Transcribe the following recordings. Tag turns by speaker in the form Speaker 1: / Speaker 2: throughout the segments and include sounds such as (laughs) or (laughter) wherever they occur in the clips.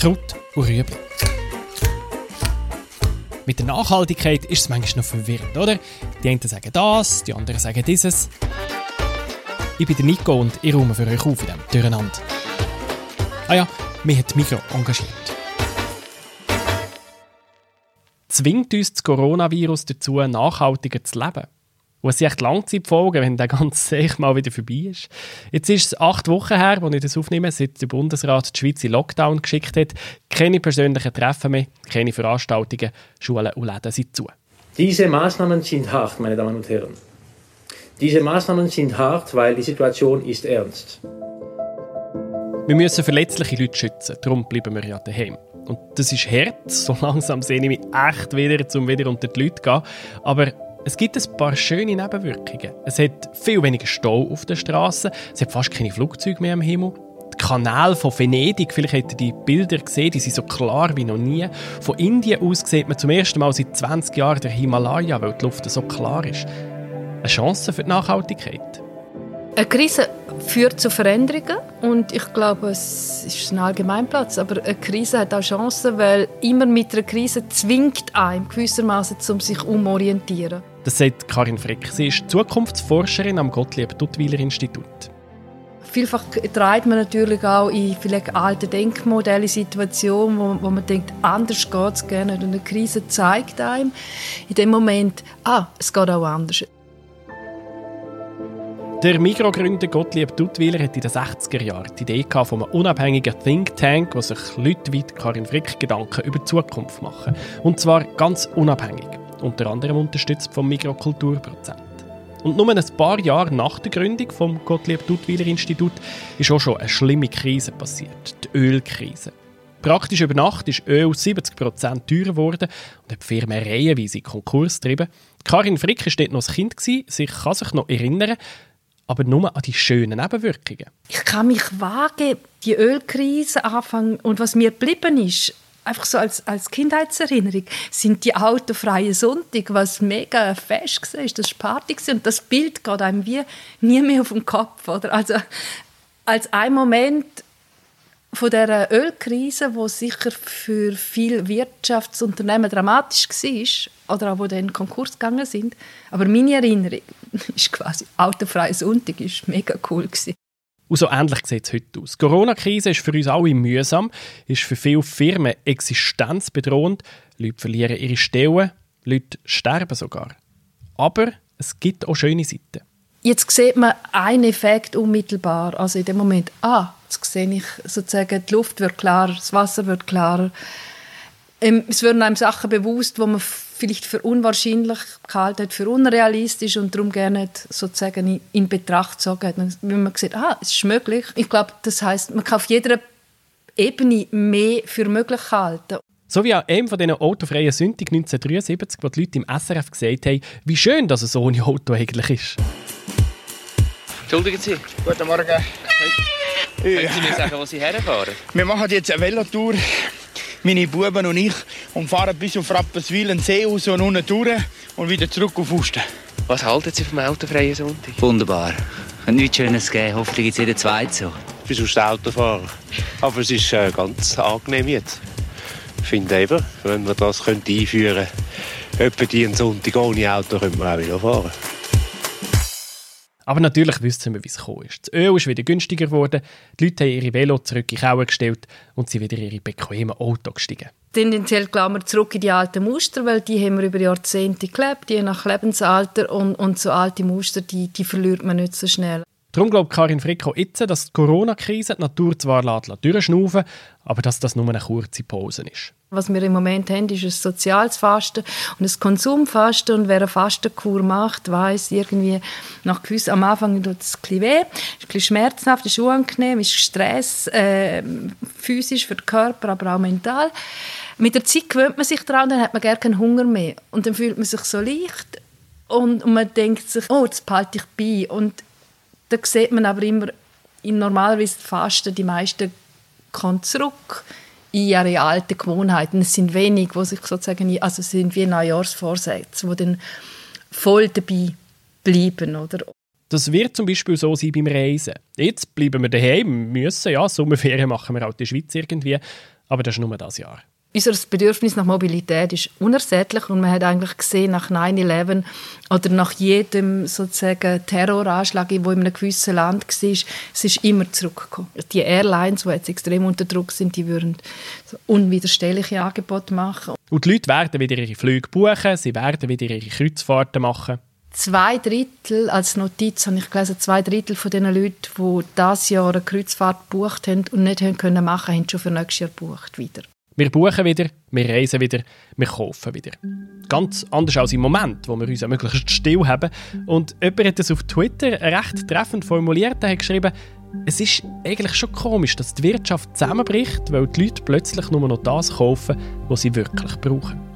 Speaker 1: Kraut und Rüebli. Mit der Nachhaltigkeit ist es manchmal noch verwirrend, oder? Die einen sagen das, die anderen sagen dieses. Ich bin Nico und ich räume für euch auf in diesem Durcheinander. Ah ja, mich hat Mikro engagiert. Zwingt uns das Coronavirus dazu, nachhaltiger zu leben? Und es sind echt Langzeitfolgen, wenn der ganze Seich mal wieder vorbei ist. Jetzt ist es acht Wochen her, als ich das aufnehme, seit der Bundesrat die Schweiz in Lockdown geschickt hat. Keine persönlichen Treffen mehr, keine Veranstaltungen, Schulen und Läden sind zu.
Speaker 2: Diese Maßnahmen sind hart, meine Damen und Herren. Diese Maßnahmen sind hart, weil die Situation ist ernst.
Speaker 1: Wir müssen verletzliche Leute schützen, darum bleiben wir ja daheim. Und das ist hart, so langsam sehe ich mich echt wieder, um wieder unter die Leute zu gehen. Aber es gibt ein paar schöne Nebenwirkungen. Es hat viel weniger Stau auf den Straßen, es hat fast keine Flugzeuge mehr am Himmel. Die Kanäle von Venedig, vielleicht habt ihr die Bilder gesehen, die sind so klar wie noch nie. Von Indien aus sieht man zum ersten Mal seit 20 Jahren der Himalaya, weil die Luft so klar ist. Eine Chance für die Nachhaltigkeit.
Speaker 3: Eine Krise führt zu Veränderungen und ich glaube, es ist ein Allgemeinplatz, aber eine Krise hat auch Chancen, weil immer mit einer Krise zwingt einem gewissermaßen, um sich umorientieren.
Speaker 1: Das sagt Karin Frick. Sie ist Zukunftsforscherin am Gottlieb-Duttweiler-Institut.
Speaker 3: Vielfach treibt man natürlich auch in vielleicht alte Denkmodelle, Situationen, wo, wo man denkt, anders geht es gerne. Und eine Krise zeigt einem in dem Moment, ah, es geht auch anders.
Speaker 1: Der Mikrogründer Gottlieb Duttweiler hat in den 60er Jahren die Idee von einem unabhängigen Think Tank, wo sich Leute wie Karin Frick Gedanken über die Zukunft machen. Und zwar ganz unabhängig. Unter anderem unterstützt vom Mikrokulturprozent. Und nur ein paar Jahre nach der Gründung vom Gottlieb Duttweiler Institut ist auch schon eine schlimme Krise passiert, die Ölkrise. Praktisch über Nacht ist Öl 70% teurer geworden und hat Firmen reihenweise in Konkurs getrieben. Karin Frick war dort noch ein Kind, sie kann sich noch erinnern, aber nur an die schönen Nebenwirkungen.
Speaker 3: Ich kann mich wagen, die Ölkrise anfangen und was mir geblieben ist, einfach so als, als Kindheitserinnerung, sind die autofreien Sonntag, was mega fest war, das war Party und das Bild geht einem wie nie mehr auf den Kopf. Oder? Also als ein Moment von der Ölkrise, wo sicher für viele Wirtschaftsunternehmen dramatisch war oder auch wo dann in Konkurs gegangen sind, aber meine Erinnerung (laughs) ist quasi autofreier Sonntag, ist mega cool gewesen.
Speaker 1: Und so ähnlich sieht es heute aus. Die Corona-Krise ist für uns alle mühsam, ist für viele Firmen existenzbedrohend. Leute verlieren ihre Stellen, Leute sterben sogar. Aber es gibt auch schöne Seiten.
Speaker 3: Jetzt sieht man einen Effekt unmittelbar. Also in dem Moment, ah, jetzt sehe ich sozusagen, die Luft wird klarer, das Wasser wird klarer. Ähm, es werden einem Sachen bewusst, wo man vielleicht für unwahrscheinlich gehalten hat, für unrealistisch und darum gerne sozusagen in, in Betracht gezogen hat. Wenn man sieht, ah, es ist möglich. Ich glaube, das heißt, man kann auf jeder Ebene mehr für möglich halten.
Speaker 1: So wie an einem von diesen autofreien Sündig 1973, wo die Leute im SRF gesagt haben, wie schön, dass es so ohne Auto eigentlich ist.
Speaker 4: Entschuldigen Sie.
Speaker 5: Guten Morgen.
Speaker 4: Können Sie mir sagen, wo Sie herfahren?
Speaker 5: Wir machen jetzt eine Velotour, meine Buben und ich, und fahren bis auf Rapperswil, einen See raus und unten durch und wieder zurück auf Usten.
Speaker 4: Was halten Sie vom autofreien Sonntag?
Speaker 6: Wunderbar. Nichts Schönes gegeben. Hoffentlich gibt es jeden zweiten so.
Speaker 7: Ich bin sonst Autofahrer. Aber es ist äh, ganz angenehm jetzt. Ich finde eben, wenn wir das einführen könnten, etwa die einen Sonntag ohne Auto, können wir auch wieder fahren.
Speaker 1: Aber natürlich wissen wir, wie es gekommen ist. Das Öl ist wieder günstiger geworden, die Leute haben ihre Velo zurück in die Kauer gestellt und sind wieder in ihre bequemen Auto gestiegen.
Speaker 3: Tendenziell gehen wir zurück in die alten Muster, weil die haben wir über Jahrzehnte gelebt, je nach Lebensalter. Und, und so alte Muster, die, die verliert man nicht so schnell.
Speaker 1: Darum glaubt Karin Frick auch jetzt, dass die Corona-Krise die Natur zwar durchschnaufen aber dass das nur eine kurze Pause ist.
Speaker 3: Was wir im Moment haben, ist ein soziales Fasten und ein Konsumfasten. Und wer eine Fastenkur macht, weiß irgendwie nach gewiss, am Anfang tut es ein bisschen weh, ist ein bisschen schmerzhaft, ist unangenehm, ist Stress, äh, physisch für den Körper, aber auch mental. Mit der Zeit gewöhnt man sich daran, dann hat man gar keinen Hunger mehr. Und dann fühlt man sich so leicht und, und man denkt sich, oh, das behalte ich bei. Und da sieht man aber immer, in normalerweise Fasten, die meisten kommen zurück in ihre alten Gewohnheiten. Es sind wenig, wo sich sozusagen, also es sind wie Neujahrsvorsätze, die dann voll dabei bleiben, oder?
Speaker 1: Das wird zum Beispiel so sein beim Reisen. Jetzt bleiben wir daheim, müssen, ja, Sommerferien machen wir auch in der Schweiz irgendwie. Aber das ist nur das Jahr.
Speaker 3: Unser Bedürfnis nach Mobilität ist unersättlich und man hat eigentlich gesehen, nach 9-11 oder nach jedem sozusagen Terroranschlag, der in einem gewissen Land war, es ist immer zurückgekommen. Die Airlines, die jetzt extrem unter Druck sind, die würden unwiderstehliche Angebote machen.
Speaker 1: Und die Leute werden wieder ihre Flüge buchen, sie werden wieder ihre Kreuzfahrten machen.
Speaker 3: Zwei Drittel, als Notiz habe ich gelesen, zwei Drittel von den Leuten, die dieses Jahr eine Kreuzfahrt gebucht haben und nicht haben können machen, haben schon für nächstes Jahr gebucht wieder.
Speaker 1: Wir buchen wieder, wir reisen wieder, wir kaufen wieder. Ganz anders als im Moment, wo wir uns möglichst still haben. Und jemand hat es auf Twitter recht treffend formuliert, er hat geschrieben, es ist eigentlich schon komisch, dass die Wirtschaft zusammenbricht, weil die Leute plötzlich nur noch das kaufen, was sie wirklich brauchen.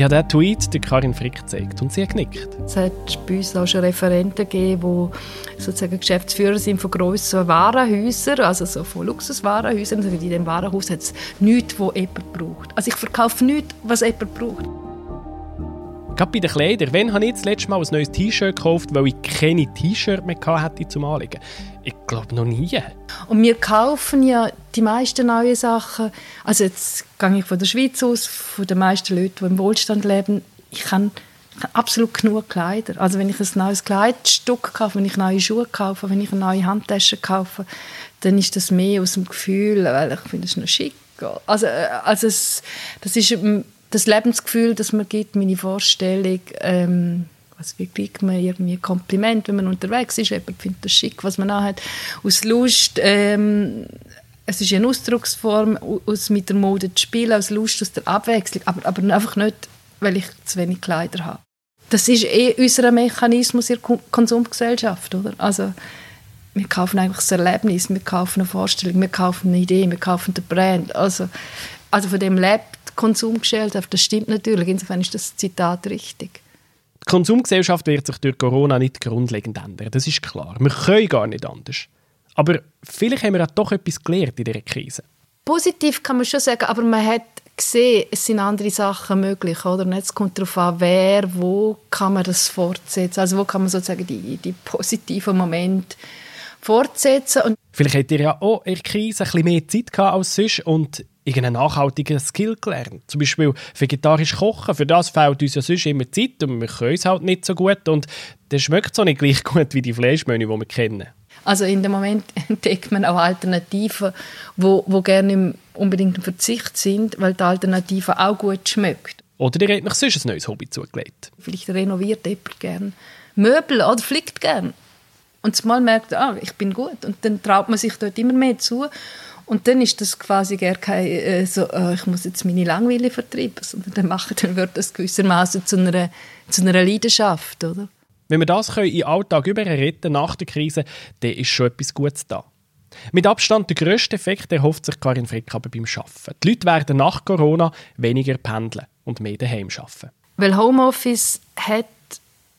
Speaker 1: Ich habe diesen Tweet der Karin Frick gezeigt und sie hat genickt.
Speaker 3: Es hat bei uns auch schon Referenten gegeben, die sozusagen Geschäftsführer sind von grossen Warenhäusern, also so von Luxuswarenhäusern. Also in diesem Warenhaus hat es nichts, was jemand braucht. Also ich verkaufe nichts, was jemand braucht.
Speaker 1: Gerade bei den Kleidern. Wann habe ich das letzte Mal ein neues T-Shirt gekauft, weil ich keine T-Shirt mehr hatte zum Anlegen? Ich glaube noch nie.
Speaker 3: Und wir kaufen ja die meisten neuen Sachen. Also jetzt gehe ich von der Schweiz aus, von den meisten Leuten, die im Wohlstand leben. Ich habe absolut genug Kleider. Also wenn ich ein neues Kleidstück kaufe, wenn ich neue Schuhe kaufe, wenn ich eine neue Handtasche kaufe, dann ist das mehr aus dem Gefühl, weil ich finde es noch schick. Also, äh, also es, das ist das Lebensgefühl, das man gibt, meine Vorstellung, ähm, was wie kriegt man irgendwie ein Kompliment, wenn man unterwegs ist, jemand findet das schick, was man hat, aus Lust, ähm, es ist eine Ausdrucksform, aus mit der Mode zu spielen, aus Lust, aus der Abwechslung, aber, aber einfach nicht, weil ich zu wenig Kleider habe. Das ist eh unser Mechanismus in der Konsumgesellschaft, oder? Also, wir kaufen eigentlich das Erlebnis, wir kaufen eine Vorstellung, wir kaufen eine Idee, wir kaufen den Brand. Also, also von dem lebt Konsumgesellschaft, das stimmt natürlich, insofern ist das Zitat richtig.
Speaker 1: Die Konsumgesellschaft wird sich durch Corona nicht grundlegend ändern, das ist klar. Wir können gar nicht anders. Aber vielleicht haben wir auch doch etwas gelernt in dieser Krise.
Speaker 3: Positiv kann man schon sagen, aber man hat gesehen, es sind andere Sachen möglich, oder? Und jetzt kommt darauf an, wer, wo kann man das fortsetzen, also wo kann man sozusagen die, die positiven Momente fortsetzen. Und
Speaker 1: Vielleicht habt ihr ja auch in der Krise ein bisschen mehr Zeit gehabt als sonst und irgendeinen nachhaltigen Skill gelernt. Zum Beispiel vegetarisch kochen. Für das fehlt uns ja sonst immer Zeit und wir können es halt nicht so gut und das schmeckt so nicht gleich (laughs) gut wie die Fleischmenü, die wir kennen.
Speaker 3: Also in dem Moment (laughs) entdeckt man auch Alternativen, wo, wo gerne unbedingt ein Verzicht sind, weil die Alternative auch gut schmeckt.
Speaker 1: Oder ihr habt euch sonst ein neues Hobby zugelegt.
Speaker 3: Vielleicht renoviert jemand gerne Möbel oder flickt gerne. Und zumal merkt, ah, ich bin gut. Und dann traut man sich dort immer mehr zu. Und dann ist das quasi gar kein, äh, so, äh, ich muss jetzt meine Langweile vertreiben, sondern dann, machen, dann wird das gewissermaßen zu einer, zu einer Leidenschaft, oder?
Speaker 1: Wenn wir das können in den Alltag überretten nach der Krise, dann ist schon etwas Gutes da. Mit Abstand der grösste Effekt erhofft sich Karin Frick aber beim Arbeiten. Die Leute werden nach Corona weniger pendeln und mehr daheim arbeiten.
Speaker 3: Weil Homeoffice hat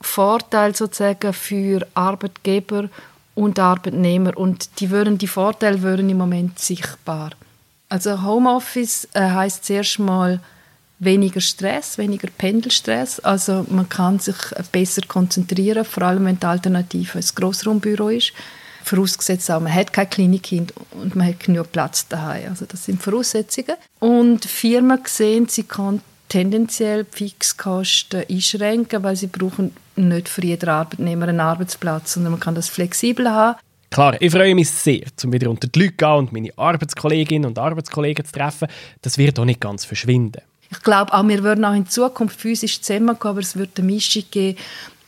Speaker 3: Vorteile sozusagen für Arbeitgeber und Arbeitnehmer und die, würden, die Vorteile würden im Moment sichtbar. Also Homeoffice äh, heißt zuerst mal weniger Stress, weniger Pendelstress. Also man kann sich besser konzentrieren, vor allem wenn die Alternative ein Grossraumbüro ist. Vorausgesetzt auch, man hat kein Klinikkind und man hat genug Platz daheim. Also das sind Voraussetzungen. Und Firmen sehen, sie können tendenziell Fixkosten einschränken, weil sie brauchen nicht für jeden Arbeitnehmer einen Arbeitsplatz, sondern man kann das flexibel haben.
Speaker 1: Klar, ich freue mich sehr, um wieder unter die Leute zu gehen und meine Arbeitskolleginnen und Arbeitskollegen zu treffen. Das wird auch nicht ganz verschwinden.
Speaker 3: Ich glaube auch, wir würden auch in Zukunft physisch zusammenkommen, aber es wird eine Mischung geben,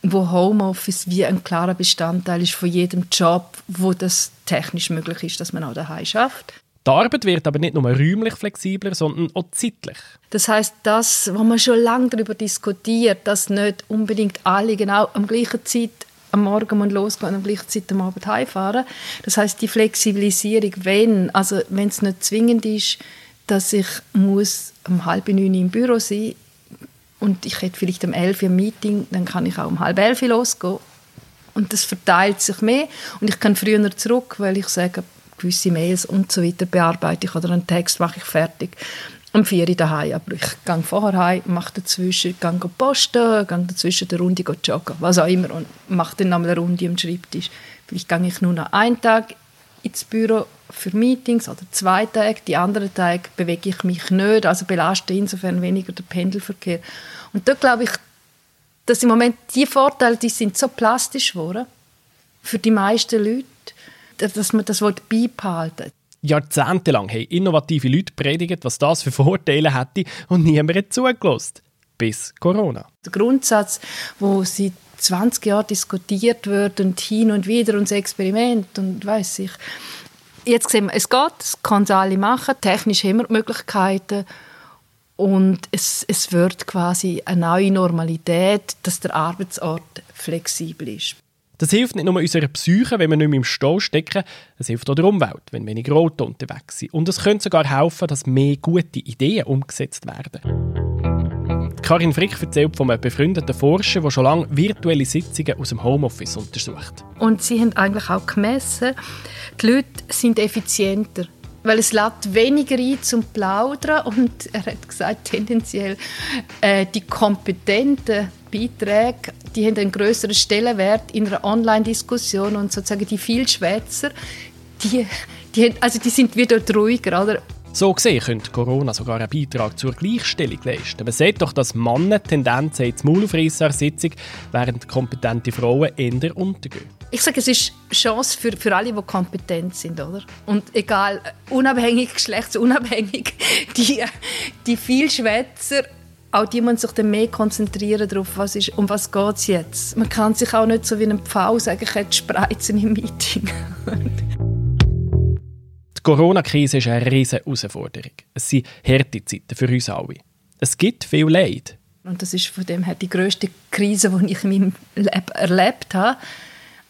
Speaker 3: wo Homeoffice wie ein klarer Bestandteil ist von jedem Job, wo das technisch möglich ist, dass man auch daheim schafft.
Speaker 1: Die Arbeit wird aber nicht nur räumlich flexibler, sondern auch zeitlich.
Speaker 3: Das heißt, das, was man schon lange darüber diskutiert, dass nicht unbedingt alle genau am gleichen Zeit am Morgen losgehen und am gleichen Zeit am Abend heimfahren. Das heißt, die Flexibilisierung, wenn, also wenn es nicht zwingend ist, dass ich muss um halb neun im Büro sein und ich hätte vielleicht um elf ein Meeting, dann kann ich auch um halb elf losgehen. Und das verteilt sich mehr und ich kann früher zurück, weil ich sage, gewisse Mails und so weiter bearbeite ich oder einen Text mache ich fertig. Um vier Uhr daheim, aber ich gehe vorher heim, mache dazwischen, gehe posten, gehe dazwischen eine Runde joggen, was auch immer und mache dann nochmal eine Runde am Schreibtisch. Vielleicht gehe ich nur noch einen Tag ins Büro für Meetings oder zwei Tage. Die anderen Tage bewege ich mich nicht, also belaste insofern weniger der Pendelverkehr. Und da glaube ich, dass im Moment die Vorteile, die sind so plastisch geworden für die meisten Leute, dass man das beibehalten
Speaker 1: Jahrzehntelang haben innovative Leute predigt, was das für Vorteile hätte und niemand hat zugelassen. Bis Corona.
Speaker 3: Der Grundsatz, wo seit 20 Jahren diskutiert wird und hin und wieder und das Experiment und weiß ich. Jetzt sehen wir, es geht, es kann es alle machen, technisch haben wir die Möglichkeiten und es, es wird quasi eine neue Normalität, dass der Arbeitsort flexibel ist.
Speaker 1: Das hilft nicht nur unserer Psyche, wenn wir nicht mehr im Stau stecken, es hilft auch der Umwelt, wenn weniger Autos unterwegs sind. Und es könnte sogar helfen, dass mehr gute Ideen umgesetzt werden. Karin Frick erzählt von einem befreundeten Forscher, der schon lange virtuelle Sitzungen aus dem Homeoffice untersucht.
Speaker 3: Und sie haben eigentlich auch gemessen, die Leute sind effizienter weil es lädt weniger ein zum Plaudern und er hat gesagt, tendenziell äh, die kompetenten Beiträge, die haben einen größeren Stellenwert in einer Online-Diskussion und sozusagen die Vielschwätzer, die, die, also die sind wieder ruhiger, oder?
Speaker 1: So gesehen könnte Corona sogar einen Beitrag zur Gleichstellung leisten. Man sieht doch, dass Männer Tendenzen ins Maul Sitzung, während kompetente Frauen eher untergehen.
Speaker 3: Ich sage, es ist eine Chance für, für alle, die kompetent sind, oder? Und egal, unabhängig, geschlechtsunabhängig, (laughs) die, die Vielschwätzer, auch die müssen sich dann mehr konzentrieren darauf, was ist, um was geht es jetzt. Man kann sich auch nicht so wie ein Pfau sagen, ich hätte Spreizen im Meeting. (laughs)
Speaker 1: Die Corona-Krise ist eine riesige Herausforderung. Es sind harte Zeiten für uns alle. Es gibt viel Leid.
Speaker 3: Und das ist von dem her die grösste Krise, die ich in meinem Leben erlebt habe.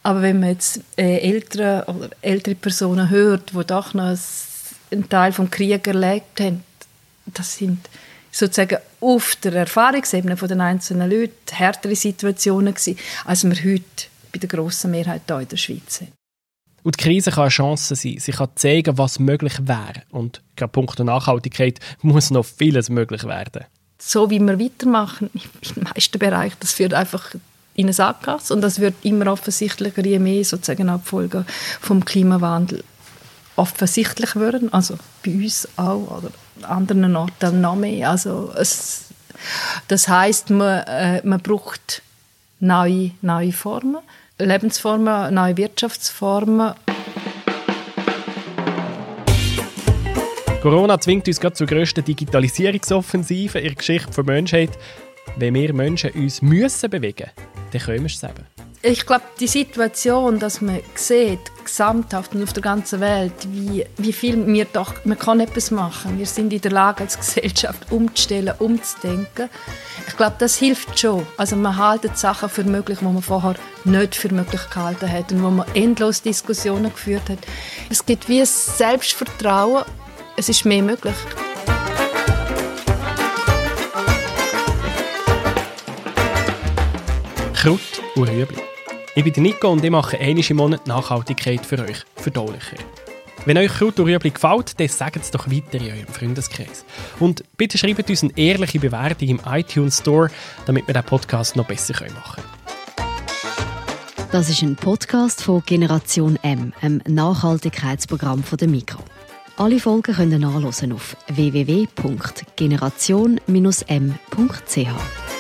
Speaker 3: Aber wenn man jetzt äh, ältere oder ältere Personen hört, die doch noch einen Teil vom Krieg erlebt haben, das sind sozusagen auf der Erfahrungsebene der einzelnen Leute härtere Situationen gewesen, als wir heute bei der grossen Mehrheit hier in der Schweiz sind.
Speaker 1: Und die Krise kann eine Chance sein. Sie kann zeigen, was möglich wäre. Und gerade Punkt der Nachhaltigkeit muss noch vieles möglich werden.
Speaker 3: So wie wir weitermachen, (laughs) in den meisten Bereichen, das führt einfach in eine Sackgasse. Und das wird immer offensichtlicher, je mehr sozusagen Folgen vom Klimawandel offensichtlich werden. Also bei uns auch oder anderen Orten noch mehr. Also es, das heißt, man, äh, man braucht neue, neue Formen Lebensformen, neue Wirtschaftsformen.
Speaker 1: Corona zwingt uns gerade zur grössten Digitalisierungsoffensive in der Geschichte der Menschheit. Wenn wir Menschen uns müssen bewegen müssen, dann können wir es eben
Speaker 3: ich glaube, die Situation, dass man sieht, gesamthaft und auf der ganzen Welt, wie, wie viel wir doch, man kann etwas machen. Wir sind in der Lage, als Gesellschaft umzustellen, umzudenken. Ich glaube, das hilft schon. Also man hält Sachen für möglich, die man vorher nicht für möglich gehalten hat und wo man endlos Diskussionen geführt hat. Es gibt wie ein Selbstvertrauen, es ist mehr möglich.
Speaker 1: Kraut und Rüebli. Ich bin Nico und ich mache einmal im Monat Nachhaltigkeit für euch verdaulicher. Wenn euch Kraut und Rüebli gefällt, dann sagt es doch weiter in eurem Freundeskreis. Und bitte schreibt uns eine ehrliche Bewertung im iTunes Store, damit wir den Podcast noch besser machen können.
Speaker 8: Das ist ein Podcast von Generation M, einem Nachhaltigkeitsprogramm von der Mikro. Alle Folgen können nachlesen auf www.generation-m.ch.